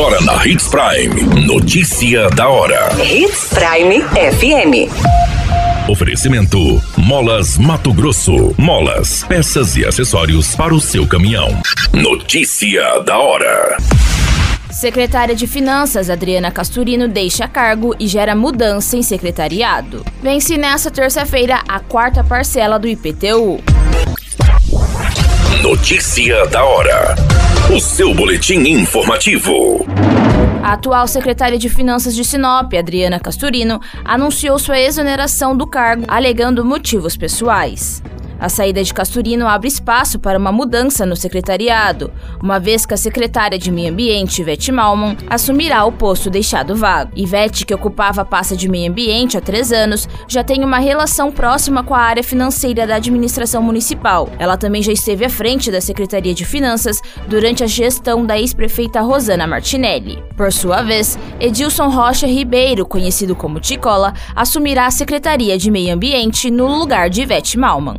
Agora na Hits Prime. Notícia da hora. Hits Prime FM. Oferecimento: Molas Mato Grosso. Molas, peças e acessórios para o seu caminhão. Notícia da hora. Secretária de Finanças Adriana Casturino deixa cargo e gera mudança em secretariado. Vence nesta terça-feira a quarta parcela do IPTU. Notícia da hora. O seu boletim informativo. A atual secretária de Finanças de Sinop, Adriana Casturino, anunciou sua exoneração do cargo, alegando motivos pessoais. A saída de Casturino abre espaço para uma mudança no secretariado, uma vez que a secretária de Meio Ambiente, Ivete Malman, assumirá o posto deixado vago. Ivete, que ocupava a pasta de Meio Ambiente há três anos, já tem uma relação próxima com a área financeira da administração municipal. Ela também já esteve à frente da Secretaria de Finanças durante a gestão da ex-prefeita Rosana Martinelli. Por sua vez, Edilson Rocha Ribeiro, conhecido como Ticola, assumirá a Secretaria de Meio Ambiente no lugar de Ivete Malman.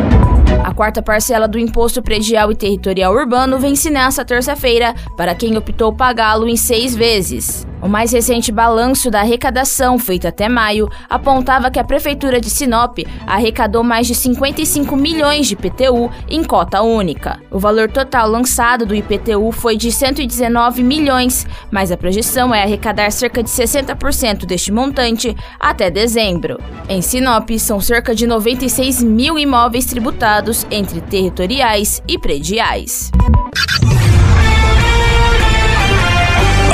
Quarta parcela do Imposto Predial e Territorial Urbano vence nesta terça-feira para quem optou pagá-lo em seis vezes. O mais recente balanço da arrecadação, feito até maio, apontava que a Prefeitura de Sinop arrecadou mais de 55 milhões de IPTU em cota única. O valor total lançado do IPTU foi de 119 milhões, mas a projeção é arrecadar cerca de 60% deste montante até dezembro. Em Sinop, são cerca de 96 mil imóveis tributados entre territoriais e prediais.